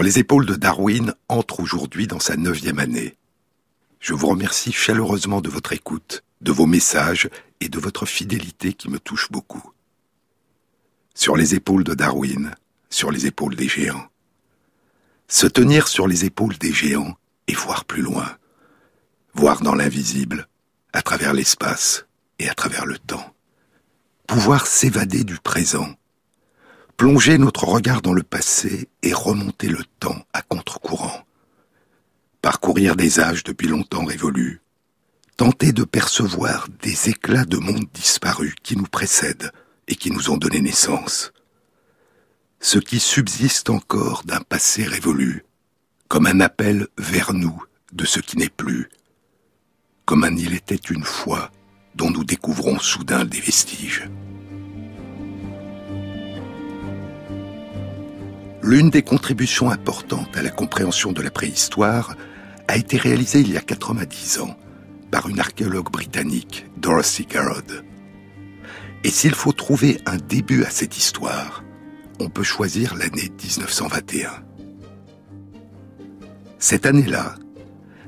Sur les épaules de Darwin entre aujourd'hui dans sa neuvième année. Je vous remercie chaleureusement de votre écoute, de vos messages et de votre fidélité qui me touche beaucoup. Sur les épaules de Darwin, sur les épaules des géants. Se tenir sur les épaules des géants et voir plus loin. Voir dans l'invisible, à travers l'espace et à travers le temps. Pouvoir s'évader du présent plonger notre regard dans le passé et remonter le temps à contre-courant. Parcourir des âges depuis longtemps révolus, tenter de percevoir des éclats de monde disparus qui nous précèdent et qui nous ont donné naissance. Ce qui subsiste encore d'un passé révolu, comme un appel vers nous de ce qui n'est plus, comme un il était une fois dont nous découvrons soudain des vestiges. L'une des contributions importantes à la compréhension de la préhistoire a été réalisée il y a 90 ans par une archéologue britannique, Dorothy Garrod. Et s'il faut trouver un début à cette histoire, on peut choisir l'année 1921. Cette année-là,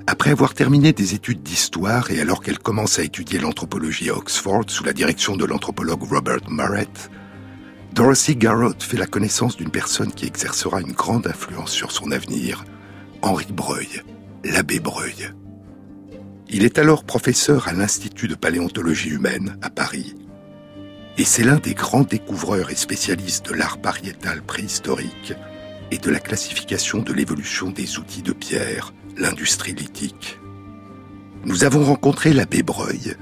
après avoir terminé des études d'histoire et alors qu'elle commence à étudier l'anthropologie à Oxford sous la direction de l'anthropologue Robert Murrett, Dorothy Garrott fait la connaissance d'une personne qui exercera une grande influence sur son avenir, Henri Breuil, l'abbé Breuil. Il est alors professeur à l'Institut de paléontologie humaine à Paris. Et c'est l'un des grands découvreurs et spécialistes de l'art pariétal préhistorique et de la classification de l'évolution des outils de pierre, l'industrie lithique. Nous avons rencontré l'abbé Breuil,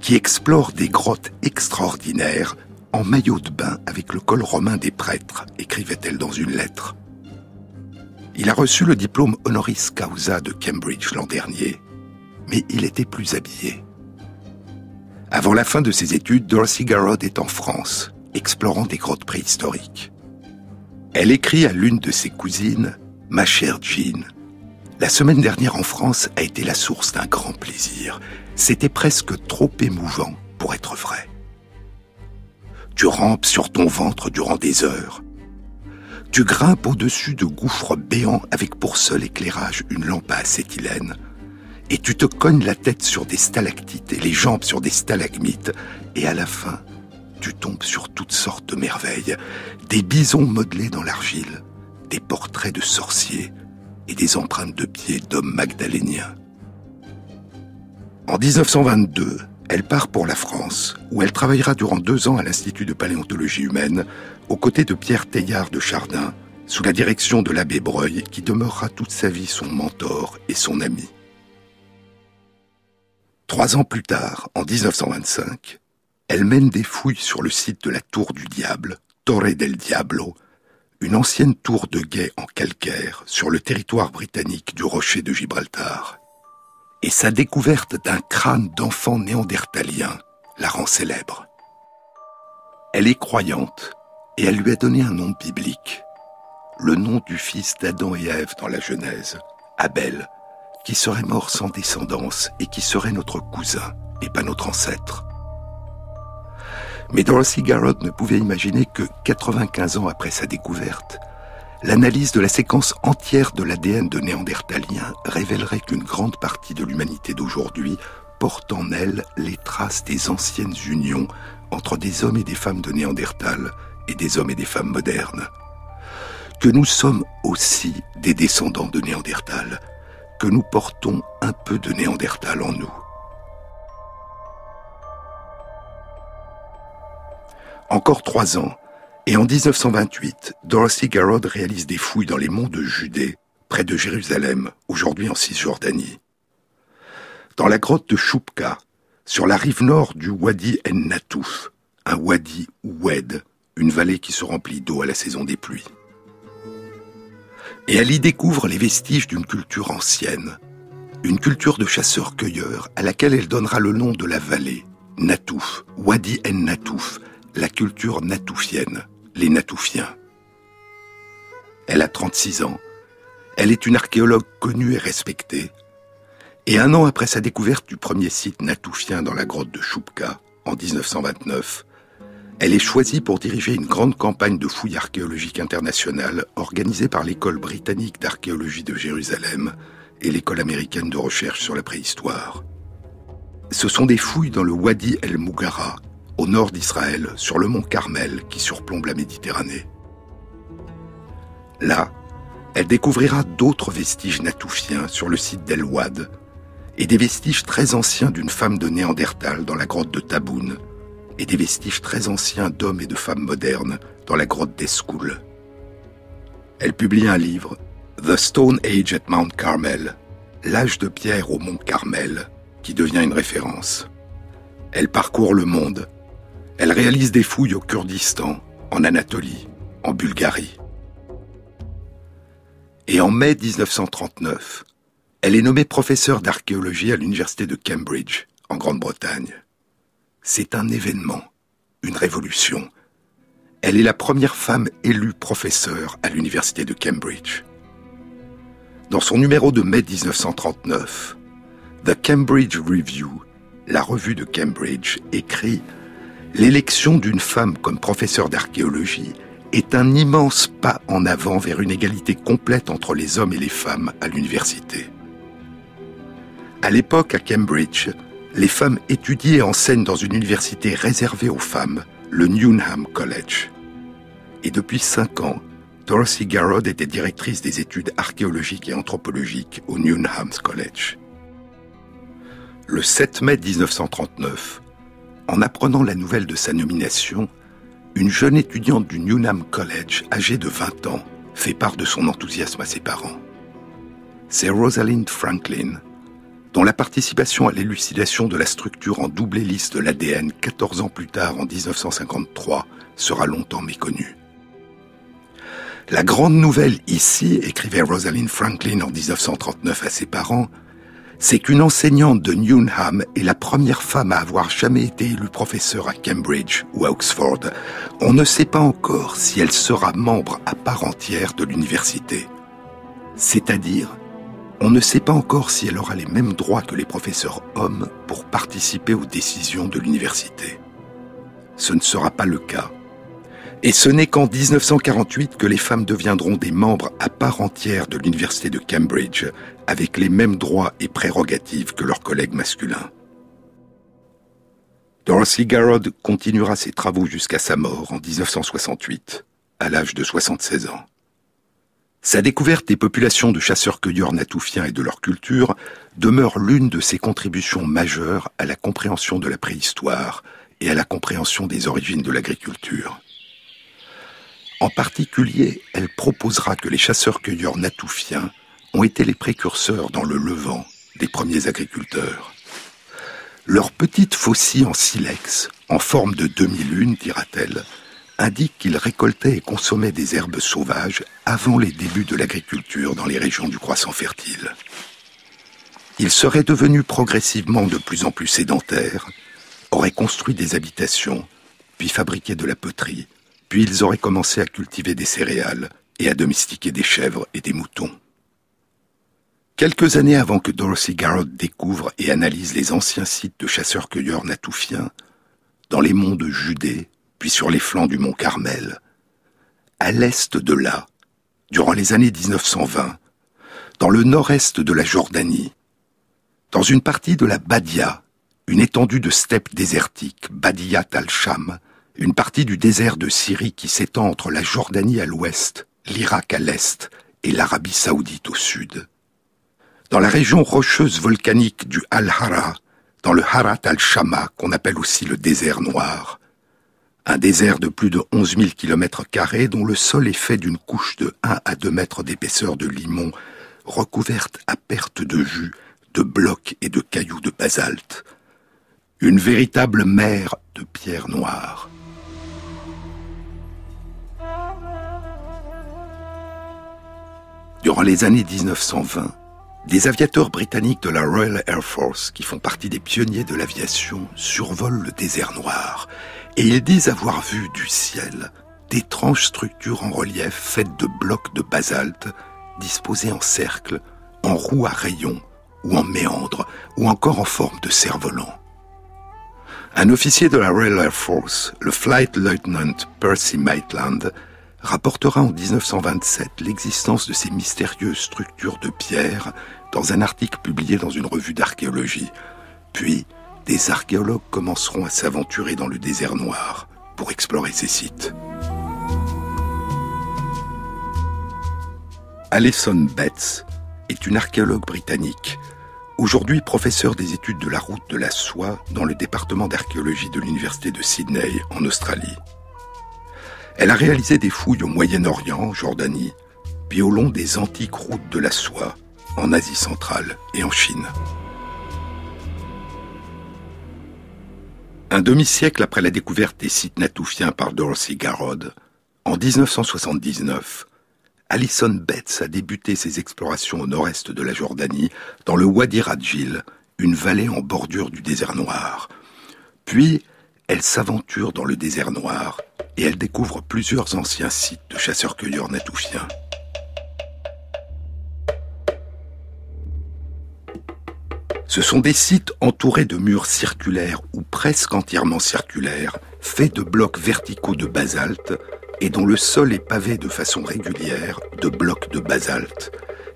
qui explore des grottes extraordinaires en maillot de bain avec le col romain des prêtres, écrivait-elle dans une lettre. Il a reçu le diplôme honoris causa de Cambridge l'an dernier, mais il était plus habillé. Avant la fin de ses études, Dorothy Garrod est en France, explorant des grottes préhistoriques. Elle écrit à l'une de ses cousines, Ma chère Jean, la semaine dernière en France a été la source d'un grand plaisir. C'était presque trop émouvant pour être vrai. Tu rampes sur ton ventre durant des heures. Tu grimpes au-dessus de gouffres béants avec pour seul éclairage une lampe à acétylène. Et tu te cognes la tête sur des stalactites et les jambes sur des stalagmites. Et à la fin, tu tombes sur toutes sortes de merveilles. Des bisons modelés dans l'argile, des portraits de sorciers et des empreintes de pieds d'hommes magdaléniens. En 1922, elle part pour la France, où elle travaillera durant deux ans à l'Institut de paléontologie humaine, aux côtés de Pierre Teilhard de Chardin, sous la direction de l'abbé Breuil, qui demeurera toute sa vie son mentor et son ami. Trois ans plus tard, en 1925, elle mène des fouilles sur le site de la Tour du Diable, Torre del Diablo, une ancienne tour de guet en calcaire sur le territoire britannique du rocher de Gibraltar et sa découverte d'un crâne d'enfant néandertalien la rend célèbre. Elle est croyante et elle lui a donné un nom biblique, le nom du fils d'Adam et Ève dans la Genèse, Abel, qui serait mort sans descendance et qui serait notre cousin et pas notre ancêtre. Mais Dorothy Garrod ne pouvait imaginer que 95 ans après sa découverte, l'analyse de la séquence entière de l'ADN de Néandertalien révélerait qu'une grande partie de l'humanité d'aujourd'hui porte en elle les traces des anciennes unions entre des hommes et des femmes de Néandertal et des hommes et des femmes modernes. Que nous sommes aussi des descendants de Néandertal, que nous portons un peu de Néandertal en nous. Encore trois ans, et en 1928, Dorothy Garrod réalise des fouilles dans les monts de Judée, près de Jérusalem, aujourd'hui en Cisjordanie. Dans la grotte de Choupka, sur la rive nord du Wadi en Natouf, un wadi ou wed, une vallée qui se remplit d'eau à la saison des pluies. Et elle y découvre les vestiges d'une culture ancienne, une culture de chasseurs-cueilleurs à laquelle elle donnera le nom de la vallée, Natouf, Wadi en Natouf, la culture natoufienne les Natoufiens. Elle a 36 ans. Elle est une archéologue connue et respectée. Et un an après sa découverte du premier site natoufien dans la grotte de Choupka, en 1929, Elle est choisie pour diriger une grande campagne de fouilles archéologiques internationales organisée par l'école britannique d'archéologie de Jérusalem et l'école américaine de recherche sur la préhistoire. Ce sont des fouilles dans le Wadi el-Mougara, au nord d'Israël, sur le mont Carmel qui surplombe la Méditerranée. Là, elle découvrira d'autres vestiges natoufiens sur le site d'El Wad et des vestiges très anciens d'une femme de Néandertal dans la grotte de Taboun et des vestiges très anciens d'hommes et de femmes modernes dans la grotte d'Escoul. Elle publie un livre, The Stone Age at Mount Carmel, l'âge de pierre au mont Carmel, qui devient une référence. Elle parcourt le monde. Elle réalise des fouilles au Kurdistan, en Anatolie, en Bulgarie. Et en mai 1939, elle est nommée professeure d'archéologie à l'université de Cambridge, en Grande-Bretagne. C'est un événement, une révolution. Elle est la première femme élue professeure à l'université de Cambridge. Dans son numéro de mai 1939, The Cambridge Review, la revue de Cambridge, écrit L'élection d'une femme comme professeure d'archéologie est un immense pas en avant vers une égalité complète entre les hommes et les femmes à l'université. À l'époque, à Cambridge, les femmes étudient et enseignent dans une université réservée aux femmes, le Newnham College. Et depuis cinq ans, Dorothy Garrod était directrice des études archéologiques et anthropologiques au Newnham College. Le 7 mai 1939, en apprenant la nouvelle de sa nomination, une jeune étudiante du Newnham College, âgée de 20 ans, fait part de son enthousiasme à ses parents. C'est Rosalind Franklin, dont la participation à l'élucidation de la structure en double hélice de l'ADN 14 ans plus tard, en 1953, sera longtemps méconnue. La grande nouvelle ici, écrivait Rosalind Franklin en 1939 à ses parents, c'est qu'une enseignante de Newnham est la première femme à avoir jamais été élue professeure à Cambridge ou à Oxford. On ne sait pas encore si elle sera membre à part entière de l'université. C'est-à-dire on ne sait pas encore si elle aura les mêmes droits que les professeurs hommes pour participer aux décisions de l'université. Ce ne sera pas le cas. Et ce n'est qu'en 1948 que les femmes deviendront des membres à part entière de l'université de Cambridge, avec les mêmes droits et prérogatives que leurs collègues masculins. Dorothy Garrod continuera ses travaux jusqu'à sa mort en 1968, à l'âge de 76 ans. Sa découverte des populations de chasseurs-cueilleurs natoufiens et de leur culture demeure l'une de ses contributions majeures à la compréhension de la préhistoire et à la compréhension des origines de l'agriculture. En particulier, elle proposera que les chasseurs-cueilleurs natoufiens ont été les précurseurs dans le Levant des premiers agriculteurs. Leurs petites faucilles en silex, en forme de demi-lune, dira-t-elle, indique qu'ils récoltaient et consommaient des herbes sauvages avant les débuts de l'agriculture dans les régions du croissant fertile. Ils seraient devenus progressivement de plus en plus sédentaires, auraient construit des habitations, puis fabriqué de la poterie, puis ils auraient commencé à cultiver des céréales et à domestiquer des chèvres et des moutons. Quelques années avant que Dorothy Garrod découvre et analyse les anciens sites de chasseurs-cueilleurs natoufiens, dans les monts de Judée, puis sur les flancs du mont Carmel. À l'est de là, durant les années 1920, dans le nord-est de la Jordanie, dans une partie de la Badia, une étendue de steppes désertiques, Badiyat al-Sham, une partie du désert de Syrie qui s'étend entre la Jordanie à l'ouest, l'Irak à l'est et l'Arabie saoudite au sud. Dans la région rocheuse volcanique du Al-Hara, dans le Harat al-Shama, qu'on appelle aussi le désert noir, un désert de plus de 11 000 km dont le sol est fait d'une couche de 1 à 2 mètres d'épaisseur de limon, recouverte à perte de jus, de blocs et de cailloux de basalte. Une véritable mer de pierre noire. Durant les années 1920, des aviateurs britanniques de la Royal Air Force, qui font partie des pionniers de l'aviation, survolent le désert noir et ils disent avoir vu du ciel d'étranges structures en relief faites de blocs de basalte disposés en cercle, en roues à rayons ou en méandres ou encore en forme de cerf-volant. Un officier de la Royal Air Force, le Flight Lieutenant Percy Maitland, rapportera en 1927 l'existence de ces mystérieuses structures de pierre dans un article publié dans une revue d'archéologie. Puis, des archéologues commenceront à s'aventurer dans le désert noir pour explorer ces sites. Alison Betts est une archéologue britannique, aujourd'hui professeure des études de la route de la soie dans le département d'archéologie de l'Université de Sydney en Australie. Elle a réalisé des fouilles au Moyen-Orient, Jordanie, puis au long des antiques routes de la soie, en Asie centrale et en Chine. Un demi-siècle après la découverte des sites natoufiens par Dorothy Garrod, en 1979, Alison Betts a débuté ses explorations au nord-est de la Jordanie, dans le Wadi Radjil, une vallée en bordure du désert noir. Puis, elle s'aventure dans le désert noir et elle découvre plusieurs anciens sites de chasseurs-cueilleurs natoufiens. Ce sont des sites entourés de murs circulaires ou presque entièrement circulaires, faits de blocs verticaux de basalte et dont le sol est pavé de façon régulière de blocs de basalte.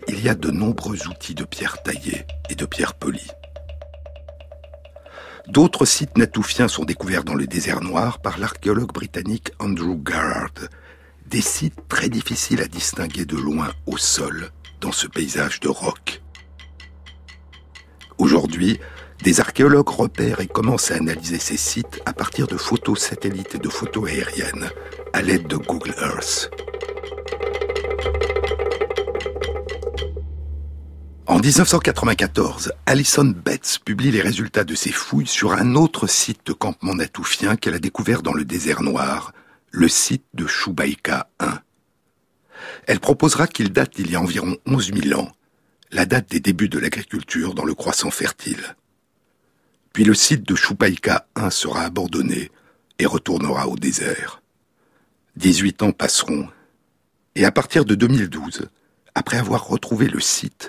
Il y a de nombreux outils de pierre taillée et de pierre polie. D'autres sites natoufiens sont découverts dans le désert noir par l'archéologue britannique Andrew Garrard. Des sites très difficiles à distinguer de loin au sol dans ce paysage de roc. Aujourd'hui, des archéologues repèrent et commencent à analyser ces sites à partir de photos satellites et de photos aériennes à l'aide de Google Earth. En 1994, Alison Betts publie les résultats de ses fouilles sur un autre site de campement natoufien qu'elle a découvert dans le désert noir, le site de Choubaïka 1. Elle proposera qu'il date d'il y a environ 11 000 ans, la date des débuts de l'agriculture dans le croissant fertile. Puis le site de Choupaïka 1 sera abandonné et retournera au désert. 18 ans passeront, et à partir de 2012, après avoir retrouvé le site,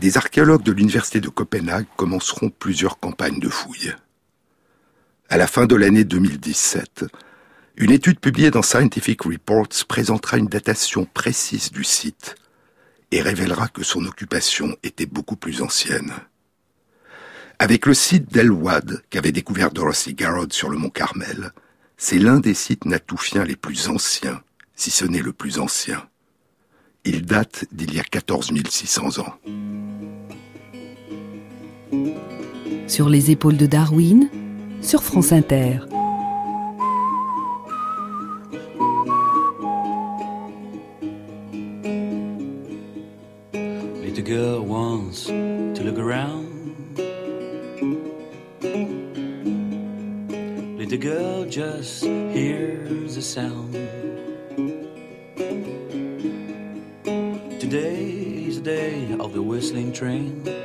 des archéologues de l'Université de Copenhague commenceront plusieurs campagnes de fouilles. À la fin de l'année 2017, une étude publiée dans Scientific Reports présentera une datation précise du site et révélera que son occupation était beaucoup plus ancienne. Avec le site d'El Wad qu'avait découvert Dorothy Garrod sur le mont Carmel, c'est l'un des sites natoufiens les plus anciens, si ce n'est le plus ancien. Il date d'il y a 14 600 ans. Sur les épaules de Darwin, sur France Inter. Little girl wants to look around. Little girl just hears a sound. The day of the whistling train.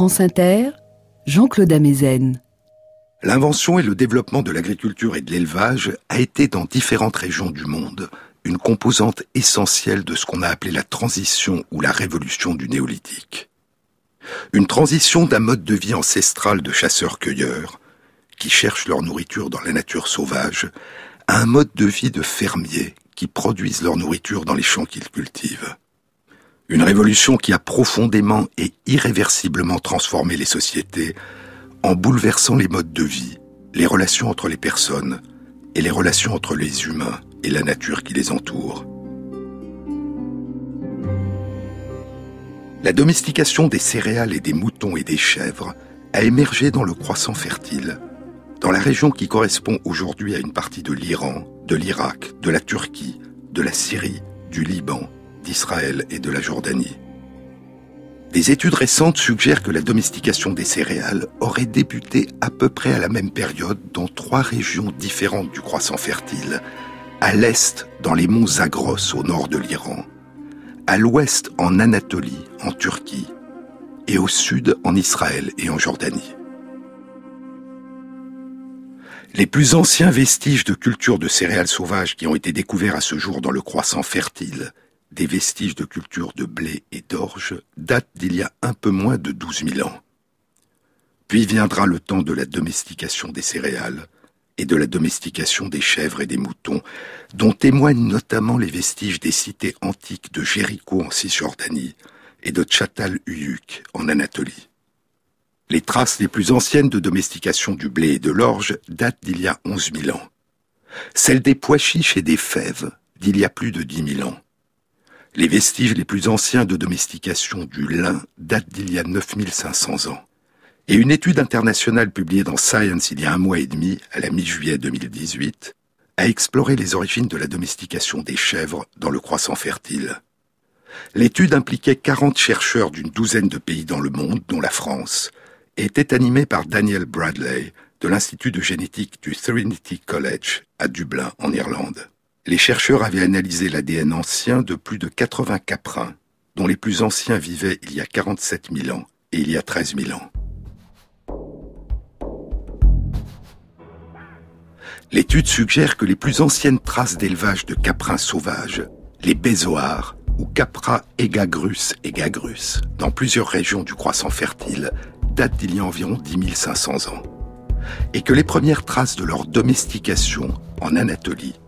France Inter, Jean-Claude Amezen. L'invention et le développement de l'agriculture et de l'élevage a été dans différentes régions du monde une composante essentielle de ce qu'on a appelé la transition ou la révolution du néolithique. Une transition d'un mode de vie ancestral de chasseurs-cueilleurs, qui cherchent leur nourriture dans la nature sauvage, à un mode de vie de fermiers qui produisent leur nourriture dans les champs qu'ils cultivent. Une révolution qui a profondément et irréversiblement transformé les sociétés en bouleversant les modes de vie, les relations entre les personnes et les relations entre les humains et la nature qui les entoure. La domestication des céréales et des moutons et des chèvres a émergé dans le croissant fertile, dans la région qui correspond aujourd'hui à une partie de l'Iran, de l'Irak, de la Turquie, de la Syrie, du Liban, d'Israël et de la Jordanie. Des études récentes suggèrent que la domestication des céréales aurait débuté à peu près à la même période dans trois régions différentes du croissant fertile. À l'est, dans les monts Zagros au nord de l'Iran, à l'ouest en Anatolie, en Turquie, et au sud en Israël et en Jordanie. Les plus anciens vestiges de culture de céréales sauvages qui ont été découverts à ce jour dans le croissant fertile, des vestiges de culture de blé et d'orge, datent d'il y a un peu moins de 12 000 ans. Puis viendra le temps de la domestication des céréales et de la domestication des chèvres et des moutons, dont témoignent notamment les vestiges des cités antiques de Jéricho en Cisjordanie et de Tchatal-Uyuk en Anatolie. Les traces les plus anciennes de domestication du blé et de l'orge datent d'il y a 11 000 ans. Celles des pois chiches et des fèves d'il y a plus de 10 000 ans. Les vestiges les plus anciens de domestication du lin datent d'il y a 9500 ans. Et une étude internationale publiée dans Science il y a un mois et demi, à la mi-juillet 2018, a exploré les origines de la domestication des chèvres dans le croissant fertile. L'étude impliquait 40 chercheurs d'une douzaine de pays dans le monde, dont la France, et était animée par Daniel Bradley de l'Institut de génétique du Trinity College à Dublin, en Irlande. Les chercheurs avaient analysé l'ADN ancien de plus de 80 caprins, dont les plus anciens vivaient il y a 47 000 ans et il y a 13 000 ans. L'étude suggère que les plus anciennes traces d'élevage de caprins sauvages, les bézoars, ou Capra egagrus egagrus, dans plusieurs régions du croissant fertile, datent d'il y a environ 10 500 ans. Et que les premières traces de leur domestication en Anatolie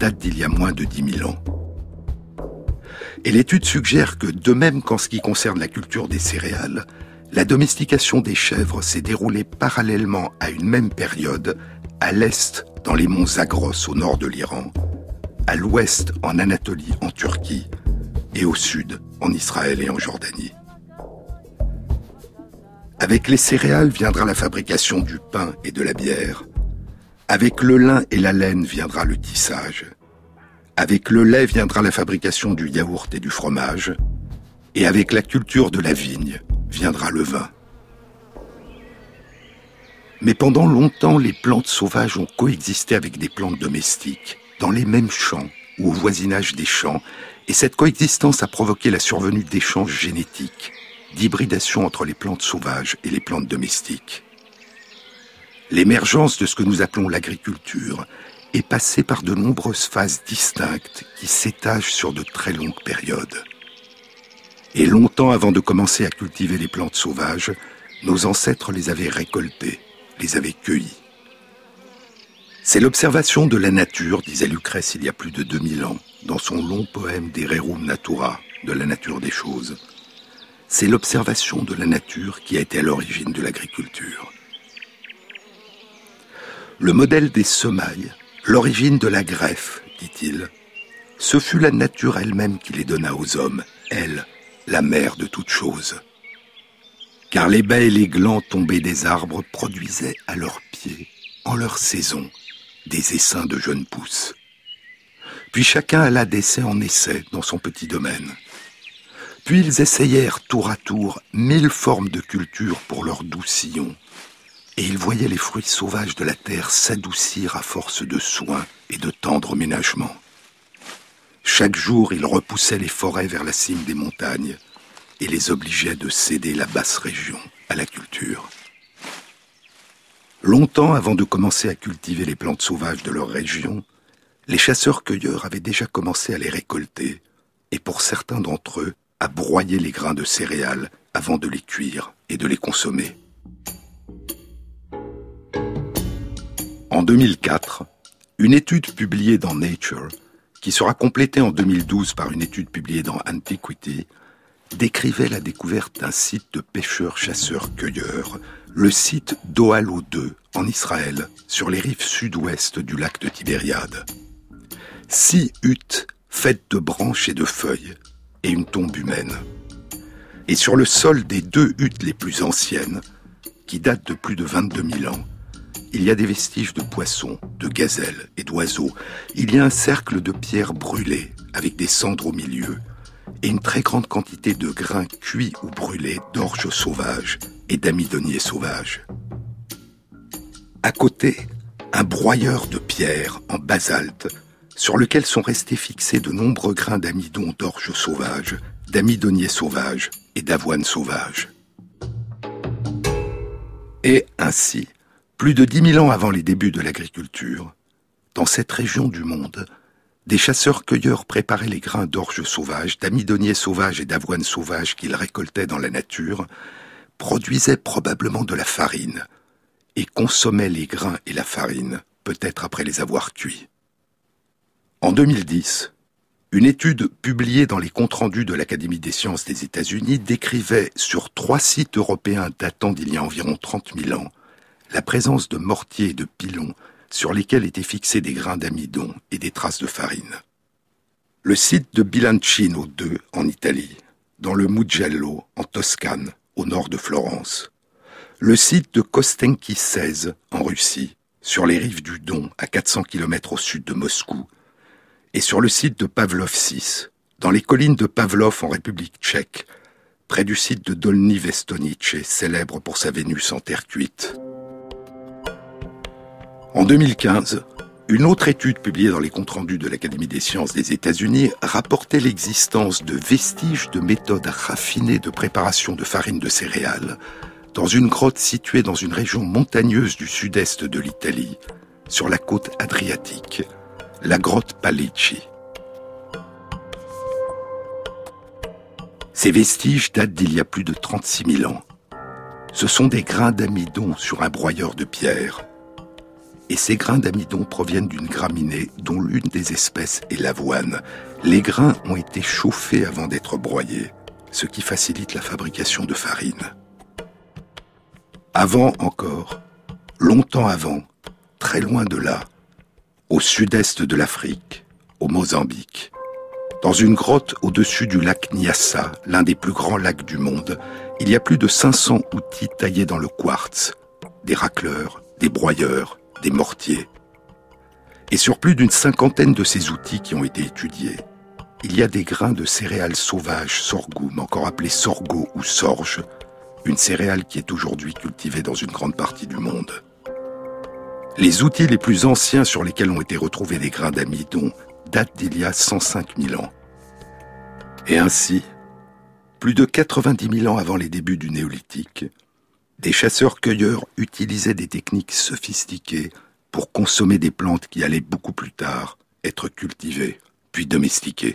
datent d'il y a moins de 10 000 ans. Et l'étude suggère que, de même qu'en ce qui concerne la culture des céréales, la domestication des chèvres s'est déroulée parallèlement à une même période à l'est dans les monts Zagros au nord de l'Iran, à l'ouest en Anatolie en Turquie et au sud en Israël et en Jordanie. Avec les céréales viendra la fabrication du pain et de la bière. Avec le lin et la laine viendra le tissage. Avec le lait viendra la fabrication du yaourt et du fromage. Et avec la culture de la vigne viendra le vin. Mais pendant longtemps, les plantes sauvages ont coexisté avec des plantes domestiques, dans les mêmes champs ou au voisinage des champs, et cette coexistence a provoqué la survenue d'échanges génétiques, d'hybridation entre les plantes sauvages et les plantes domestiques. L'émergence de ce que nous appelons l'agriculture est passée par de nombreuses phases distinctes qui s'étagent sur de très longues périodes. Et longtemps avant de commencer à cultiver les plantes sauvages, nos ancêtres les avaient récoltées, les avaient cueillies. C'est l'observation de la nature, disait Lucrèce il y a plus de 2000 ans, dans son long poème des Rerum Natura, de la nature des choses. C'est l'observation de la nature qui a été à l'origine de l'agriculture. Le modèle des semailles, l'origine de la greffe, dit-il, ce fut la nature elle-même qui les donna aux hommes, elle, la mère de toutes choses. Car les baies et les glands tombés des arbres produisaient à leurs pieds, en leur saison, des essaims de jeunes pousses. Puis chacun alla d'essai en essai dans son petit domaine. Puis ils essayèrent tour à tour mille formes de culture pour leurs doux sillons, et ils voyaient les fruits sauvages de la terre s'adoucir à force de soins et de tendres ménagements. Chaque jour, ils repoussaient les forêts vers la cime des montagnes et les obligeaient de céder la basse région à la culture. Longtemps avant de commencer à cultiver les plantes sauvages de leur région, les chasseurs-cueilleurs avaient déjà commencé à les récolter, et pour certains d'entre eux, à broyer les grains de céréales avant de les cuire et de les consommer. En 2004, une étude publiée dans Nature, qui sera complétée en 2012 par une étude publiée dans Antiquity, décrivait la découverte d'un site de pêcheurs-chasseurs-cueilleurs, le site d'Oalo 2, en Israël, sur les rives sud-ouest du lac de Tibériade. Six huttes faites de branches et de feuilles, et une tombe humaine. Et sur le sol des deux huttes les plus anciennes, qui datent de plus de 22 000 ans, il y a des vestiges de poissons, de gazelles et d'oiseaux. Il y a un cercle de pierres brûlées avec des cendres au milieu et une très grande quantité de grains cuits ou brûlés d'orge sauvages et d'amidoniers sauvages. À côté, un broyeur de pierres en basalte sur lequel sont restés fixés de nombreux grains d'amidon d'orge sauvage, d'amidoniers sauvages et d'avoine sauvage. Et ainsi, plus de dix mille ans avant les débuts de l'agriculture, dans cette région du monde, des chasseurs-cueilleurs préparaient les grains d'orge sauvage, d'amidoniers sauvages et d'avoine sauvage qu'ils récoltaient dans la nature, produisaient probablement de la farine, et consommaient les grains et la farine, peut-être après les avoir cuits. En 2010, une étude publiée dans les comptes rendus de l'Académie des sciences des États-Unis décrivait sur trois sites européens datant d'il y a environ 30 000 ans la présence de mortiers et de pilons sur lesquels étaient fixés des grains d'amidon et des traces de farine. Le site de Bilancino 2 en Italie, dans le Mugello en Toscane, au nord de Florence. Le site de Kostenki 16 en Russie, sur les rives du Don à 400 km au sud de Moscou. Et sur le site de Pavlov 6, dans les collines de Pavlov en République tchèque, près du site de Dolny Vestonice, célèbre pour sa Vénus en terre cuite. En 2015, une autre étude publiée dans les comptes rendus de l'Académie des sciences des États-Unis rapportait l'existence de vestiges de méthodes raffinées de préparation de farine de céréales dans une grotte située dans une région montagneuse du sud-est de l'Italie, sur la côte adriatique, la grotte Palecci. Ces vestiges datent d'il y a plus de 36 000 ans. Ce sont des grains d'amidon sur un broyeur de pierre et ces grains d'amidon proviennent d'une graminée dont l'une des espèces est l'avoine. Les grains ont été chauffés avant d'être broyés, ce qui facilite la fabrication de farine. Avant encore, longtemps avant, très loin de là, au sud-est de l'Afrique, au Mozambique, dans une grotte au-dessus du lac Nyassa, l'un des plus grands lacs du monde, il y a plus de 500 outils taillés dans le quartz, des racleurs, des broyeurs, des mortiers. Et sur plus d'une cinquantaine de ces outils qui ont été étudiés, il y a des grains de céréales sauvages, sorghum, encore appelé sorgho ou sorge, une céréale qui est aujourd'hui cultivée dans une grande partie du monde. Les outils les plus anciens sur lesquels ont été retrouvés des grains d'amidon datent d'il y a 105 000 ans. Et ainsi, plus de 90 000 ans avant les débuts du néolithique, des chasseurs-cueilleurs utilisaient des techniques sophistiquées pour consommer des plantes qui allaient beaucoup plus tard être cultivées, puis domestiquées.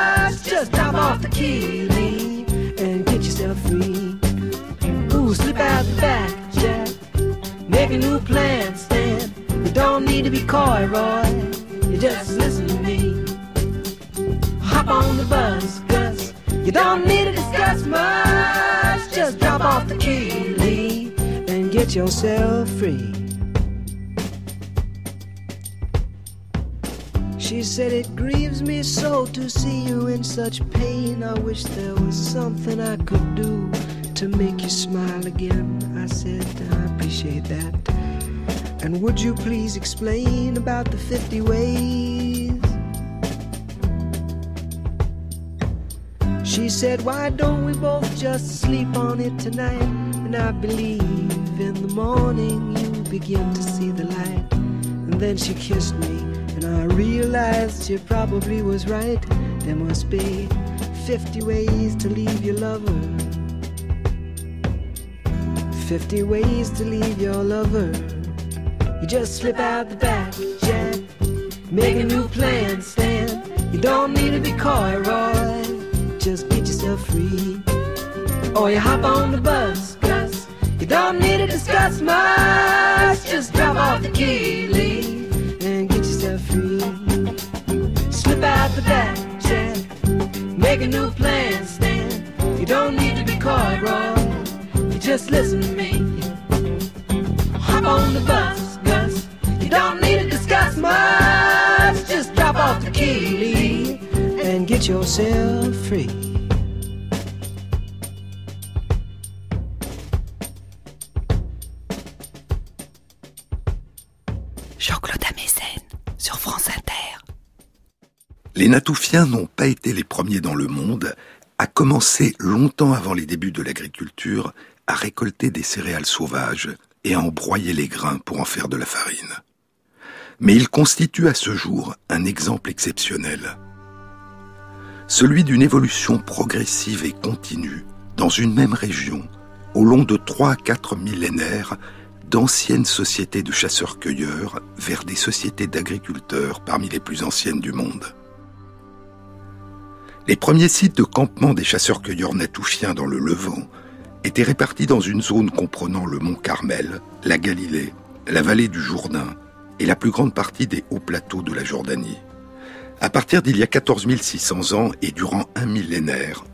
Just drop off the key, and get yourself free. Ooh, slip out the back, Jack. Make a new plan, Stan. You don't need to be coy, Roy. You just listen to me. Hop on the bus, Gus. You don't need to discuss much. Just drop off the key, and get yourself free. She said, It grieves me so to see you in such pain. I wish there was something I could do to make you smile again. I said, I appreciate that. And would you please explain about the 50 ways? She said, Why don't we both just sleep on it tonight? And I believe in the morning you begin to see the light. And then she kissed me, and I realized she probably was right. There must be 50 ways to leave your lover. 50 ways to leave your lover. You just slip out the back, Jack. Make a new plan, Stan. You don't need to be coy, Roy. Just get yourself free. Or you hop on the bus, Gus. You don't need to discuss much. Just drop off the key, Lee, Slip out the back, Jack. Make a new plan, Stan. You don't need to be coy, Roy. You just listen to me. Hop on the bus, Gus. You don't need to discuss much. Just drop off the key, and get yourself free. Natoufiens n'ont pas été les premiers dans le monde à commencer longtemps avant les débuts de l'agriculture à récolter des céréales sauvages et à en broyer les grains pour en faire de la farine. Mais ils constituent à ce jour un exemple exceptionnel. Celui d'une évolution progressive et continue dans une même région, au long de trois à quatre millénaires, d'anciennes sociétés de chasseurs-cueilleurs vers des sociétés d'agriculteurs parmi les plus anciennes du monde. Les premiers sites de campement des chasseurs-cueilleurs natouchiens dans le Levant étaient répartis dans une zone comprenant le mont Carmel, la Galilée, la vallée du Jourdain et la plus grande partie des hauts plateaux de la Jordanie. À partir d'il y a 14 600 ans et durant un millénaire,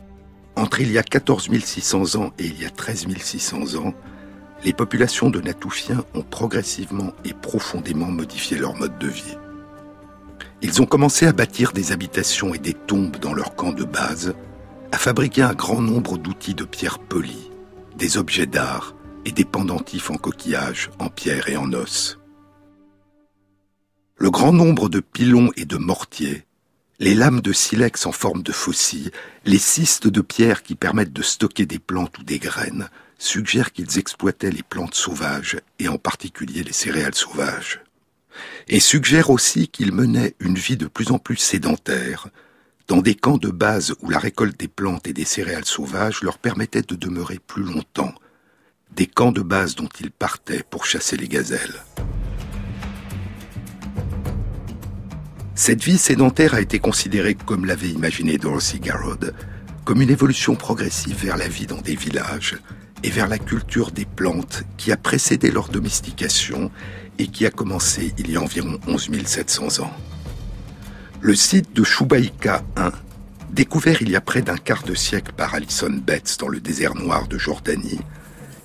entre il y a 14 600 ans et il y a 13 600 ans, les populations de Natouchiens ont progressivement et profondément modifié leur mode de vie. Ils ont commencé à bâtir des habitations et des tombes dans leur camp de base, à fabriquer un grand nombre d'outils de pierre polie, des objets d'art et des pendentifs en coquillage, en pierre et en os. Le grand nombre de pilons et de mortiers, les lames de silex en forme de faucilles, les cystes de pierre qui permettent de stocker des plantes ou des graines, suggèrent qu'ils exploitaient les plantes sauvages et en particulier les céréales sauvages. Et suggèrent aussi qu'ils menaient une vie de plus en plus sédentaire, dans des camps de base où la récolte des plantes et des céréales sauvages leur permettait de demeurer plus longtemps, des camps de base dont ils partaient pour chasser les gazelles. Cette vie sédentaire a été considérée, comme l'avait imaginé Dorothy Garrod, comme une évolution progressive vers la vie dans des villages et vers la culture des plantes qui a précédé leur domestication et qui a commencé il y a environ 11 700 ans. Le site de Shubaïka 1, découvert il y a près d'un quart de siècle par Alison Betts dans le désert noir de Jordanie,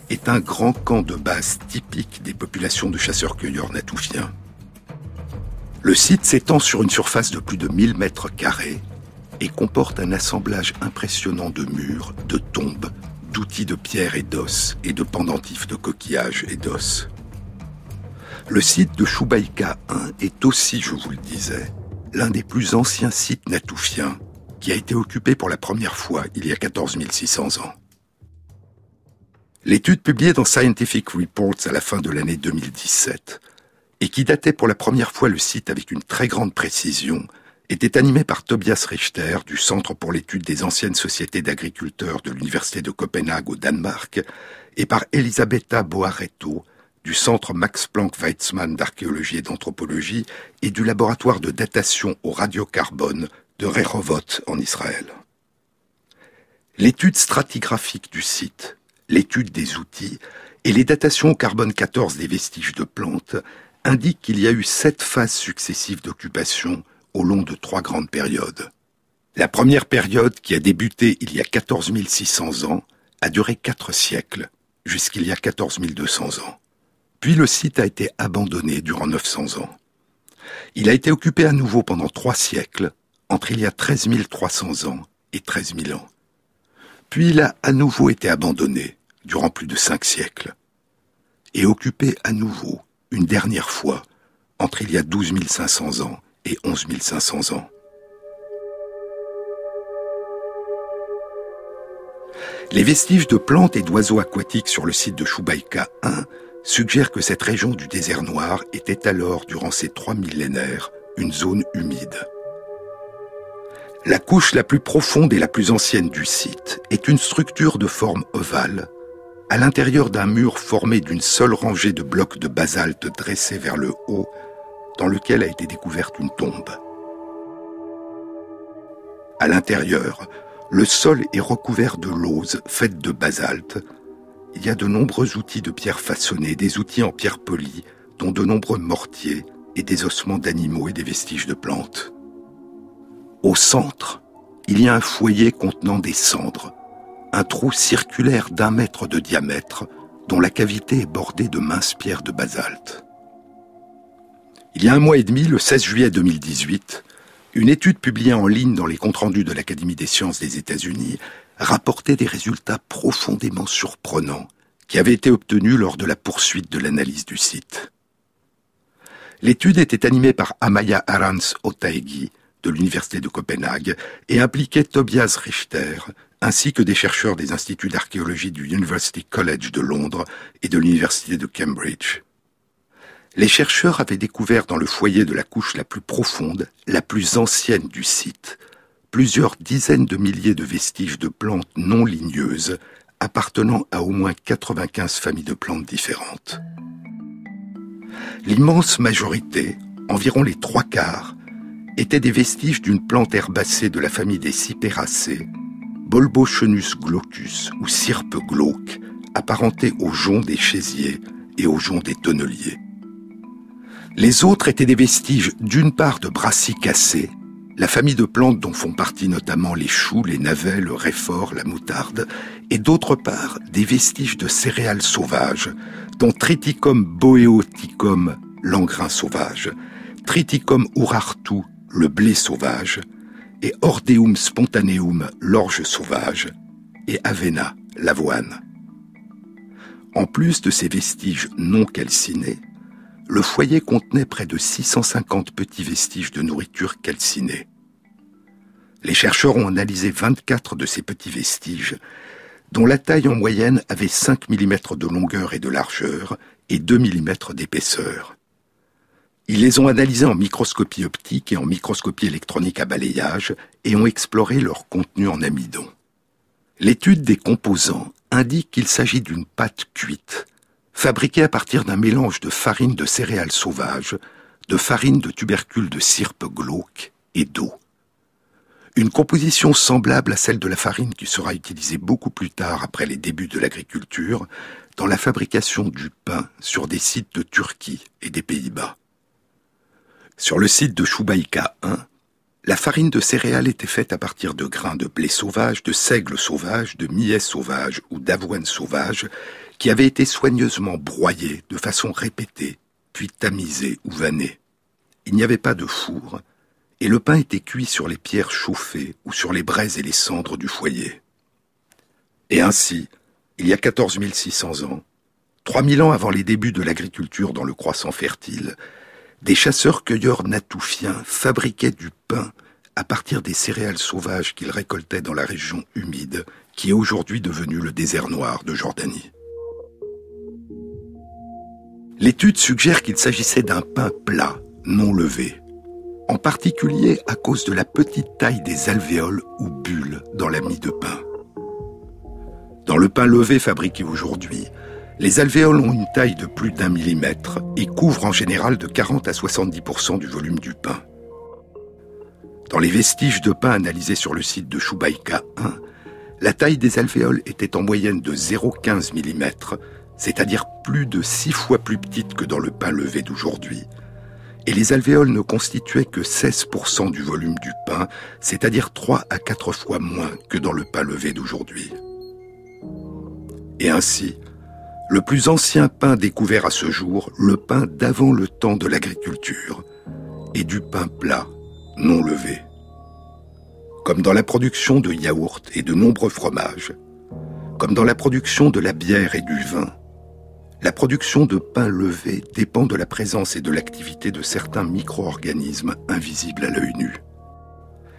est un grand camp de base typique des populations de chasseurs-cueilleurs natoufiens. Le site s'étend sur une surface de plus de 1000 mètres carrés et comporte un assemblage impressionnant de murs, de tombes, d'outils de pierre et d'os et de pendentifs de coquillages et d'os. Le site de Choubaïka 1 est aussi, je vous le disais, l'un des plus anciens sites natoufiens qui a été occupé pour la première fois il y a 14 600 ans. L'étude publiée dans Scientific Reports à la fin de l'année 2017 et qui datait pour la première fois le site avec une très grande précision était animée par Tobias Richter du Centre pour l'étude des anciennes sociétés d'agriculteurs de l'Université de Copenhague au Danemark et par Elisabetta Boaretto du Centre Max Planck Weizmann d'archéologie et d'anthropologie et du laboratoire de datation au radiocarbone de Rehovot en Israël. L'étude stratigraphique du site, l'étude des outils et les datations au carbone 14 des vestiges de plantes indiquent qu'il y a eu sept phases successives d'occupation au long de trois grandes périodes. La première période, qui a débuté il y a 14 600 ans, a duré quatre siècles, jusqu'il y a 14 200 ans. Puis le site a été abandonné durant 900 ans. Il a été occupé à nouveau pendant trois siècles, entre il y a 13 300 ans et 13 000 ans. Puis il a à nouveau été abandonné durant plus de cinq siècles, et occupé à nouveau, une dernière fois, entre il y a 12 500 ans et 11 500 ans. Les vestiges de plantes et d'oiseaux aquatiques sur le site de Choubaïka 1 suggère que cette région du désert noir était alors, durant ces trois millénaires, une zone humide. La couche la plus profonde et la plus ancienne du site est une structure de forme ovale, à l'intérieur d'un mur formé d'une seule rangée de blocs de basalte dressés vers le haut, dans lequel a été découverte une tombe. À l'intérieur, le sol est recouvert de lauze faites de basalte, il y a de nombreux outils de pierre façonnés, des outils en pierre polie, dont de nombreux mortiers et des ossements d'animaux et des vestiges de plantes. Au centre, il y a un foyer contenant des cendres, un trou circulaire d'un mètre de diamètre dont la cavité est bordée de minces pierres de basalte. Il y a un mois et demi, le 16 juillet 2018, une étude publiée en ligne dans les comptes rendus de l'Académie des sciences des États-Unis rapportait des résultats profondément surprenants qui avaient été obtenus lors de la poursuite de l'analyse du site. L'étude était animée par Amaya Arans Otaegi de l'Université de Copenhague et impliquait Tobias Richter ainsi que des chercheurs des instituts d'archéologie du University College de Londres et de l'Université de Cambridge. Les chercheurs avaient découvert dans le foyer de la couche la plus profonde, la plus ancienne du site, plusieurs dizaines de milliers de vestiges de plantes non ligneuses appartenant à au moins 95 familles de plantes différentes. L'immense majorité, environ les trois quarts, étaient des vestiges d'une plante herbacée de la famille des Cyperacées, Bolbochenus glaucus ou Sirpe glauque, apparentés au jonc des chaisiers et au jonc des tonneliers. Les autres étaient des vestiges d'une part de brassicacées, la famille de plantes dont font partie notamment les choux, les navets, le réfort, la moutarde, et d'autre part des vestiges de céréales sauvages, dont Triticum boeoticum, l'engrain sauvage, Triticum urartu, le blé sauvage, et Ordeum spontaneum, l'orge sauvage, et Avena, l'avoine. En plus de ces vestiges non calcinés, le foyer contenait près de 650 petits vestiges de nourriture calcinée. Les chercheurs ont analysé 24 de ces petits vestiges, dont la taille en moyenne avait 5 mm de longueur et de largeur et 2 mm d'épaisseur. Ils les ont analysés en microscopie optique et en microscopie électronique à balayage et ont exploré leur contenu en amidon. L'étude des composants indique qu'il s'agit d'une pâte cuite, fabriquée à partir d'un mélange de farine de céréales sauvages, de farine de tubercules de sirpe glauque et d'eau. Une composition semblable à celle de la farine qui sera utilisée beaucoup plus tard après les débuts de l'agriculture dans la fabrication du pain sur des sites de Turquie et des Pays-Bas. Sur le site de Choubaïka 1, La farine de céréales était faite à partir de grains de blé sauvage, de seigle sauvage, de millet sauvage ou d'avoine sauvage, qui avaient été soigneusement broyés de façon répétée, puis tamisés ou vannés. Il n'y avait pas de four, et le pain était cuit sur les pierres chauffées ou sur les braises et les cendres du foyer. Et ainsi, il y a 14 600 ans, 3000 ans avant les débuts de l'agriculture dans le croissant fertile, des chasseurs-cueilleurs natoufiens fabriquaient du pain à partir des céréales sauvages qu'ils récoltaient dans la région humide qui est aujourd'hui devenue le désert noir de Jordanie. L'étude suggère qu'il s'agissait d'un pain plat, non levé, en particulier à cause de la petite taille des alvéoles ou bulles dans la mie de pain. Dans le pain levé fabriqué aujourd'hui, les alvéoles ont une taille de plus d'un millimètre et couvrent en général de 40 à 70% du volume du pain. Dans les vestiges de pain analysés sur le site de Choubaïka 1, la taille des alvéoles était en moyenne de 0,15 mm, c'est-à-dire plus de 6 fois plus petite que dans le pain levé d'aujourd'hui. Et les alvéoles ne constituaient que 16% du volume du pain, c'est-à-dire 3 à 4 fois moins que dans le pain levé d'aujourd'hui. Et ainsi, le plus ancien pain découvert à ce jour, le pain d'avant le temps de l'agriculture, est du pain plat, non levé. Comme dans la production de yaourts et de nombreux fromages, comme dans la production de la bière et du vin, la production de pain levé dépend de la présence et de l'activité de certains micro-organismes invisibles à l'œil nu.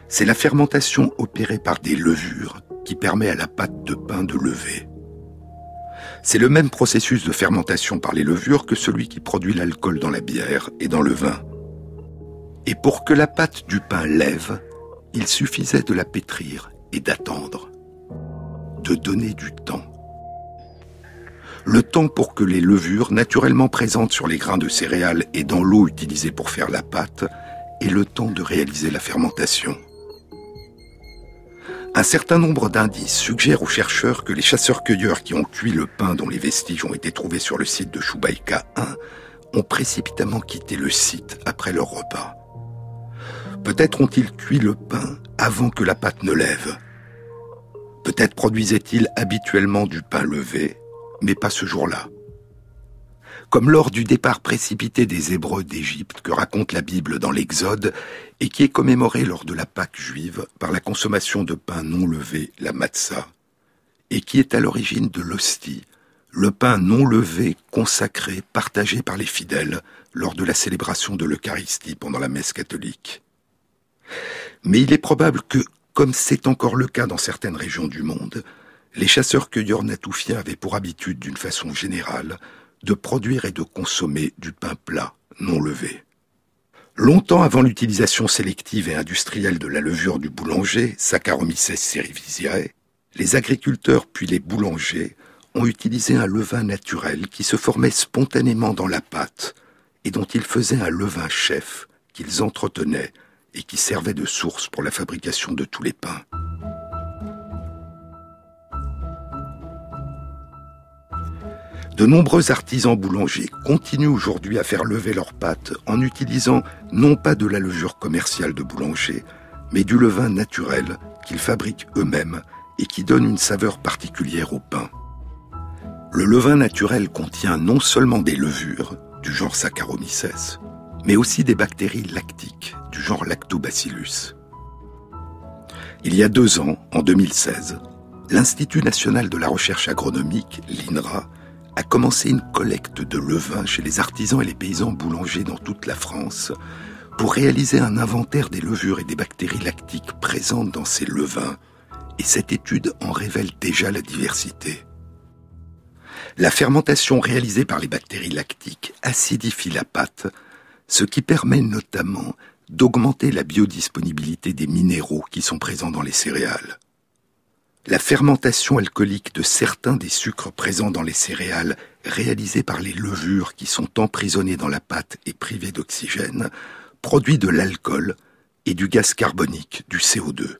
C'est la fermentation opérée par des levures qui permet à la pâte de pain de lever. C'est le même processus de fermentation par les levures que celui qui produit l'alcool dans la bière et dans le vin. Et pour que la pâte du pain lève, il suffisait de la pétrir et d'attendre, de donner du temps. Le temps pour que les levures, naturellement présentes sur les grains de céréales et dans l'eau utilisée pour faire la pâte, aient le temps de réaliser la fermentation. Un certain nombre d'indices suggèrent aux chercheurs que les chasseurs-cueilleurs qui ont cuit le pain dont les vestiges ont été trouvés sur le site de Choubaïka 1 ont précipitamment quitté le site après leur repas. Peut-être ont-ils cuit le pain avant que la pâte ne lève. Peut-être produisaient-ils habituellement du pain levé, mais pas ce jour-là comme lors du départ précipité des Hébreux d'Égypte que raconte la Bible dans l'Exode et qui est commémoré lors de la Pâque juive par la consommation de pain non levé, la matzah, et qui est à l'origine de l'hostie, le pain non levé consacré, partagé par les fidèles lors de la célébration de l'Eucharistie pendant la messe catholique. Mais il est probable que, comme c'est encore le cas dans certaines régions du monde, les chasseurs-cueilleurs natoufiens avaient pour habitude, d'une façon générale, de produire et de consommer du pain plat, non levé. Longtemps avant l'utilisation sélective et industrielle de la levure du boulanger, Saccharomyces cerevisiae, les agriculteurs puis les boulangers ont utilisé un levain naturel qui se formait spontanément dans la pâte et dont ils faisaient un levain chef qu'ils entretenaient et qui servait de source pour la fabrication de tous les pains. De nombreux artisans boulangers continuent aujourd'hui à faire lever leurs pâtes en utilisant non pas de la levure commerciale de boulanger, mais du levain naturel qu'ils fabriquent eux-mêmes et qui donne une saveur particulière au pain. Le levain naturel contient non seulement des levures, du genre Saccharomyces, mais aussi des bactéries lactiques, du genre Lactobacillus. Il y a deux ans, en 2016, l'Institut national de la recherche agronomique, l'INRA, a commencé une collecte de levain chez les artisans et les paysans boulangers dans toute la France pour réaliser un inventaire des levures et des bactéries lactiques présentes dans ces levains, et cette étude en révèle déjà la diversité. La fermentation réalisée par les bactéries lactiques acidifie la pâte, ce qui permet notamment d'augmenter la biodisponibilité des minéraux qui sont présents dans les céréales. La fermentation alcoolique de certains des sucres présents dans les céréales, réalisée par les levures qui sont emprisonnées dans la pâte et privées d'oxygène, produit de l'alcool et du gaz carbonique, du CO2.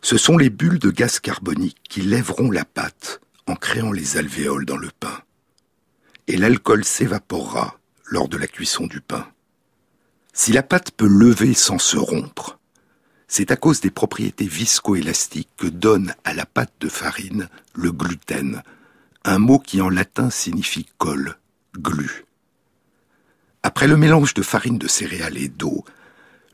Ce sont les bulles de gaz carbonique qui lèveront la pâte en créant les alvéoles dans le pain. Et l'alcool s'évaporera lors de la cuisson du pain. Si la pâte peut lever sans se rompre, c'est à cause des propriétés viscoélastiques que donne à la pâte de farine le gluten, un mot qui en latin signifie colle, glu. Après le mélange de farine de céréales et d'eau,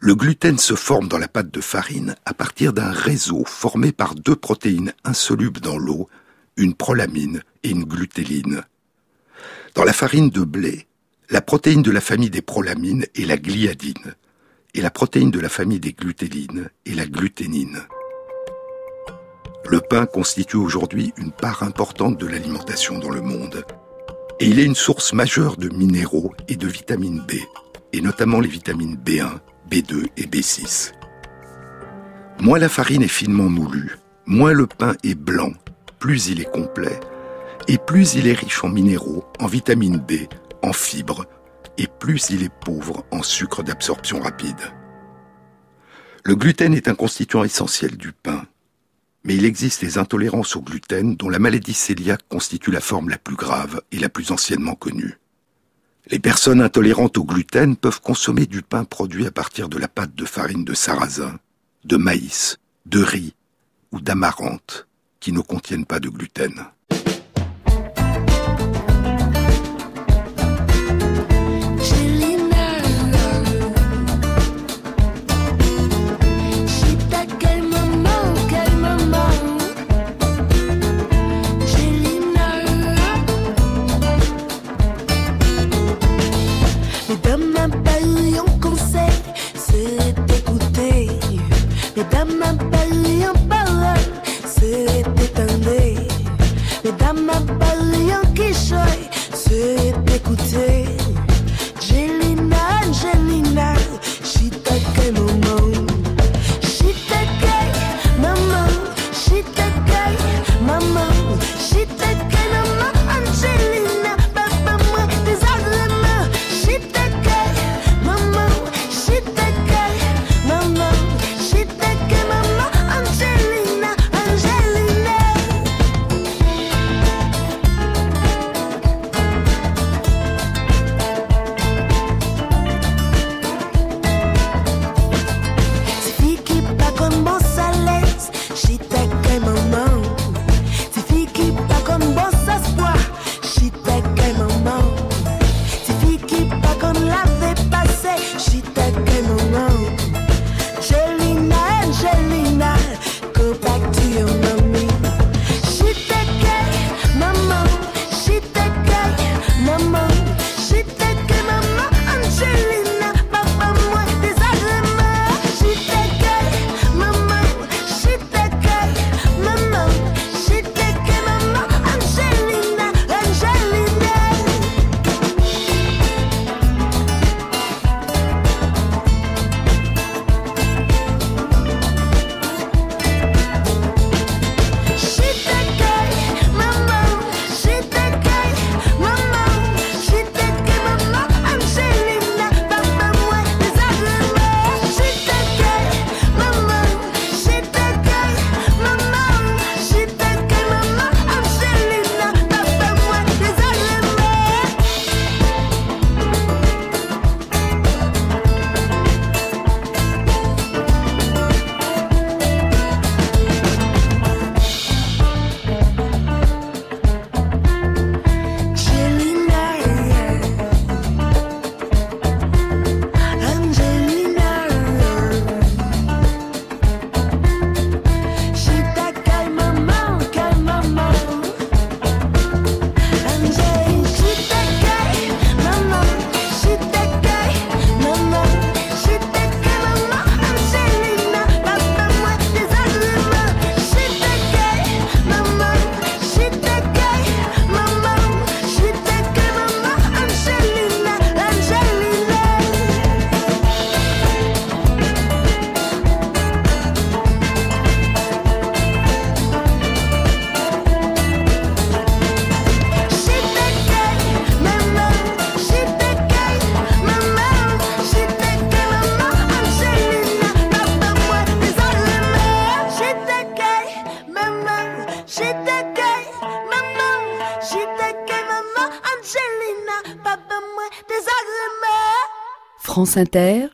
le gluten se forme dans la pâte de farine à partir d'un réseau formé par deux protéines insolubles dans l'eau, une prolamine et une glutéline. Dans la farine de blé, la protéine de la famille des prolamines est la gliadine et la protéine de la famille des glutélines est la gluténine. Le pain constitue aujourd'hui une part importante de l'alimentation dans le monde. Et il est une source majeure de minéraux et de vitamine B, et notamment les vitamines B1, B2 et B6. Moins la farine est finement moulue, moins le pain est blanc, plus il est complet, et plus il est riche en minéraux, en vitamine B, en fibres, et plus il est pauvre en sucre d'absorption rapide. Le gluten est un constituant essentiel du pain, mais il existe des intolérances au gluten dont la maladie cœliaque constitue la forme la plus grave et la plus anciennement connue. Les personnes intolérantes au gluten peuvent consommer du pain produit à partir de la pâte de farine de sarrasin, de maïs, de riz ou d'amarante qui ne contiennent pas de gluten. m'écouter. France Inter,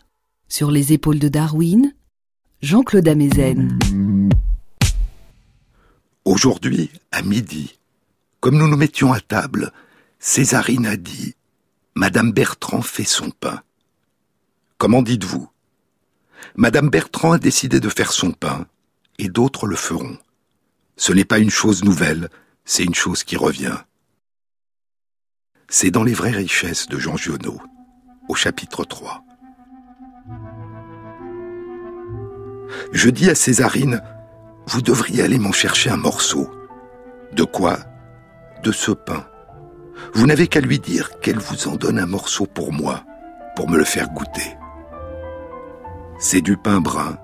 sur les épaules de Darwin, Jean-Claude Amezen. Aujourd'hui, à midi, comme nous nous mettions à table, Césarine a dit Madame Bertrand fait son pain. Comment dites-vous? Madame Bertrand a décidé de faire son pain, et d'autres le feront. Ce n'est pas une chose nouvelle, c'est une chose qui revient. C'est dans les vraies richesses de Jean Giono, au chapitre 3. Je dis à Césarine, vous devriez aller m'en chercher un morceau. De quoi? De ce pain. Vous n'avez qu'à lui dire qu'elle vous en donne un morceau pour moi, pour me le faire goûter. C'est du pain brun.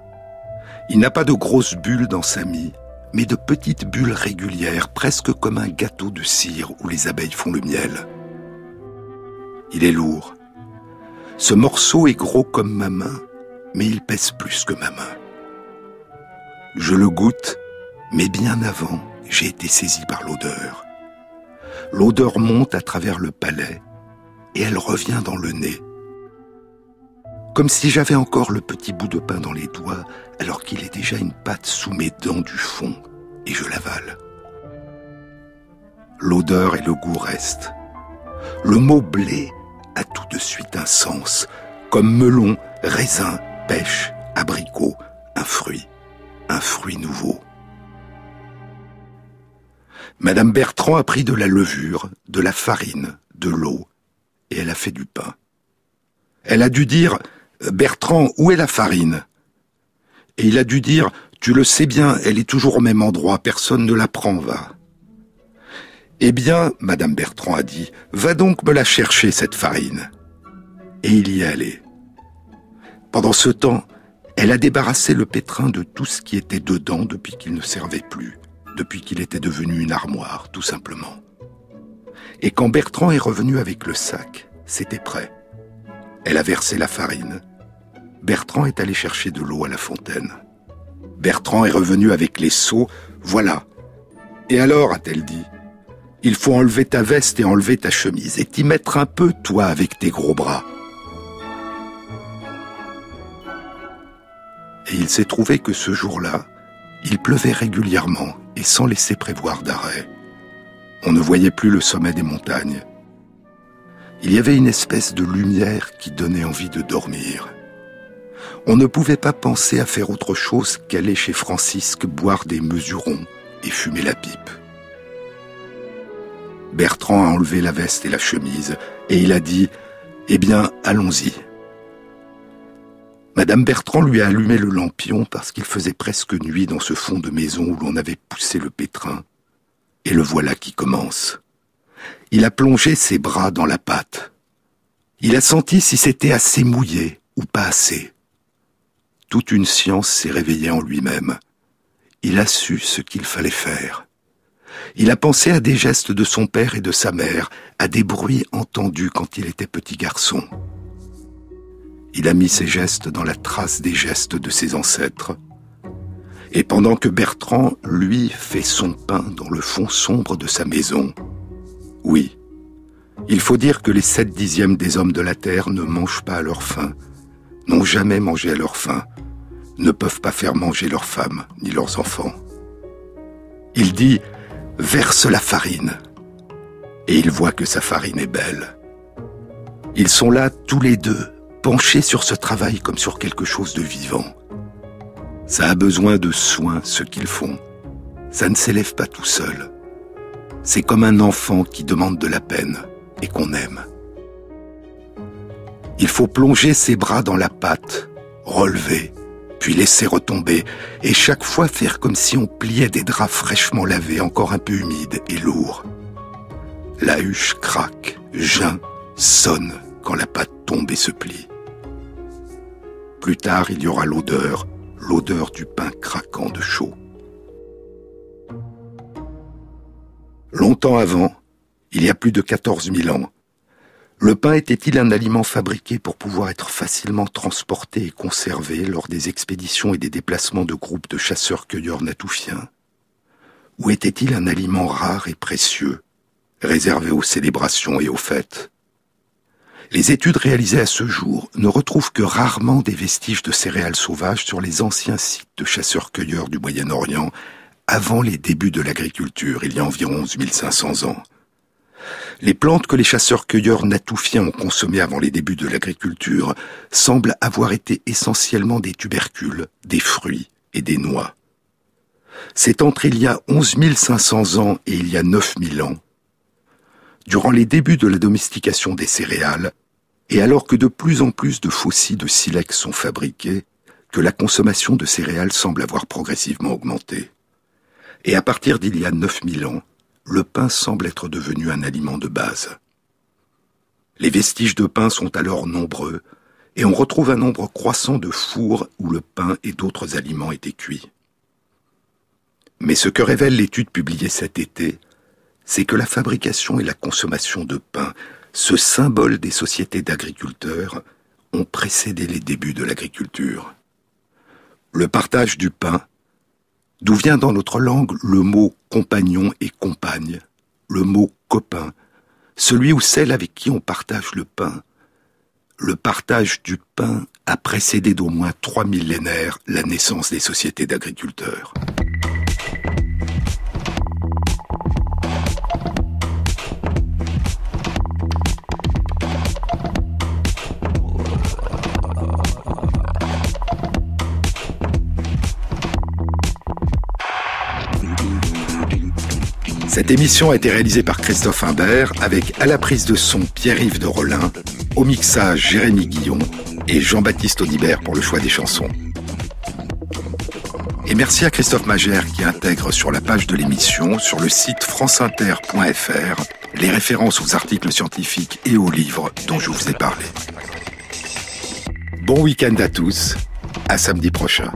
Il n'a pas de grosses bulles dans sa mie, mais de petites bulles régulières, presque comme un gâteau de cire où les abeilles font le miel. Il est lourd. Ce morceau est gros comme ma main, mais il pèse plus que ma main. Je le goûte, mais bien avant, j'ai été saisi par l'odeur. L'odeur monte à travers le palais et elle revient dans le nez. Comme si j'avais encore le petit bout de pain dans les doigts alors qu'il est déjà une pâte sous mes dents du fond et je l'avale. L'odeur et le goût restent. Le mot blé a tout de suite un sens, comme melon, raisin, pêche, abricot, un fruit un fruit nouveau. Madame Bertrand a pris de la levure, de la farine, de l'eau, et elle a fait du pain. Elle a dû dire Bertrand, où est la farine? Et il a dû dire Tu le sais bien, elle est toujours au même endroit, personne ne la prend, va. Eh bien, Madame Bertrand a dit, va donc me la chercher, cette farine. Et il y est allé. Pendant ce temps, elle a débarrassé le pétrin de tout ce qui était dedans depuis qu'il ne servait plus, depuis qu'il était devenu une armoire, tout simplement. Et quand Bertrand est revenu avec le sac, c'était prêt. Elle a versé la farine. Bertrand est allé chercher de l'eau à la fontaine. Bertrand est revenu avec les seaux. Voilà. Et alors, a-t-elle dit, il faut enlever ta veste et enlever ta chemise et t'y mettre un peu, toi, avec tes gros bras. Et il s'est trouvé que ce jour-là, il pleuvait régulièrement et sans laisser prévoir d'arrêt. On ne voyait plus le sommet des montagnes. Il y avait une espèce de lumière qui donnait envie de dormir. On ne pouvait pas penser à faire autre chose qu'aller chez Francisque boire des mesurons et fumer la pipe. Bertrand a enlevé la veste et la chemise et il a dit Eh bien, allons-y. Madame Bertrand lui a allumé le lampion parce qu'il faisait presque nuit dans ce fond de maison où l'on avait poussé le pétrin. Et le voilà qui commence. Il a plongé ses bras dans la pâte. Il a senti si c'était assez mouillé ou pas assez. Toute une science s'est réveillée en lui-même. Il a su ce qu'il fallait faire. Il a pensé à des gestes de son père et de sa mère, à des bruits entendus quand il était petit garçon. Il a mis ses gestes dans la trace des gestes de ses ancêtres. Et pendant que Bertrand, lui, fait son pain dans le fond sombre de sa maison, oui, il faut dire que les sept dixièmes des hommes de la terre ne mangent pas à leur faim, n'ont jamais mangé à leur faim, ne peuvent pas faire manger leurs femmes ni leurs enfants. Il dit verse la farine, et il voit que sa farine est belle. Ils sont là tous les deux, penchés sur ce travail comme sur quelque chose de vivant. Ça a besoin de soins, ce qu'ils font. Ça ne s'élève pas tout seul. C'est comme un enfant qui demande de la peine et qu'on aime. Il faut plonger ses bras dans la pâte, relever, puis laisser retomber, et chaque fois faire comme si on pliait des draps fraîchement lavés, encore un peu humides et lourds. La huche craque, geint, sonne quand la pâte tombe et se plie. Plus tard, il y aura l'odeur, l'odeur du pain craquant de chaud. Longtemps avant, il y a plus de 14 000 ans, le pain était-il un aliment fabriqué pour pouvoir être facilement transporté et conservé lors des expéditions et des déplacements de groupes de chasseurs-cueilleurs natoufiens? Ou était-il un aliment rare et précieux, réservé aux célébrations et aux fêtes? Les études réalisées à ce jour ne retrouvent que rarement des vestiges de céréales sauvages sur les anciens sites de chasseurs-cueilleurs du Moyen-Orient avant les débuts de l'agriculture, il y a environ 11 500 ans. Les plantes que les chasseurs-cueilleurs natoufiens ont consommées avant les débuts de l'agriculture semblent avoir été essentiellement des tubercules, des fruits et des noix. C'est entre il y a 11 500 ans et il y a 9 000 ans, durant les débuts de la domestication des céréales, et alors que de plus en plus de faucilles de silex sont fabriqués, que la consommation de céréales semble avoir progressivement augmenté. Et à partir d'il y a 9000 ans, le pain semble être devenu un aliment de base. Les vestiges de pain sont alors nombreux, et on retrouve un nombre croissant de fours où le pain et d'autres aliments étaient cuits. Mais ce que révèle l'étude publiée cet été, c'est que la fabrication et la consommation de pain, ce symbole des sociétés d'agriculteurs, ont précédé les débuts de l'agriculture. Le partage du pain, d'où vient dans notre langue le mot compagnon et compagne, le mot copain, celui ou celle avec qui on partage le pain. Le partage du pain a précédé d'au moins trois millénaires la naissance des sociétés d'agriculteurs. Cette émission a été réalisée par Christophe Imbert avec à la prise de son Pierre-Yves de Rollin, au mixage Jérémy Guillon et Jean-Baptiste Audibert pour le choix des chansons. Et merci à Christophe Magère qui intègre sur la page de l'émission, sur le site franceinter.fr, les références aux articles scientifiques et aux livres dont je vous ai parlé. Bon week-end à tous, à samedi prochain.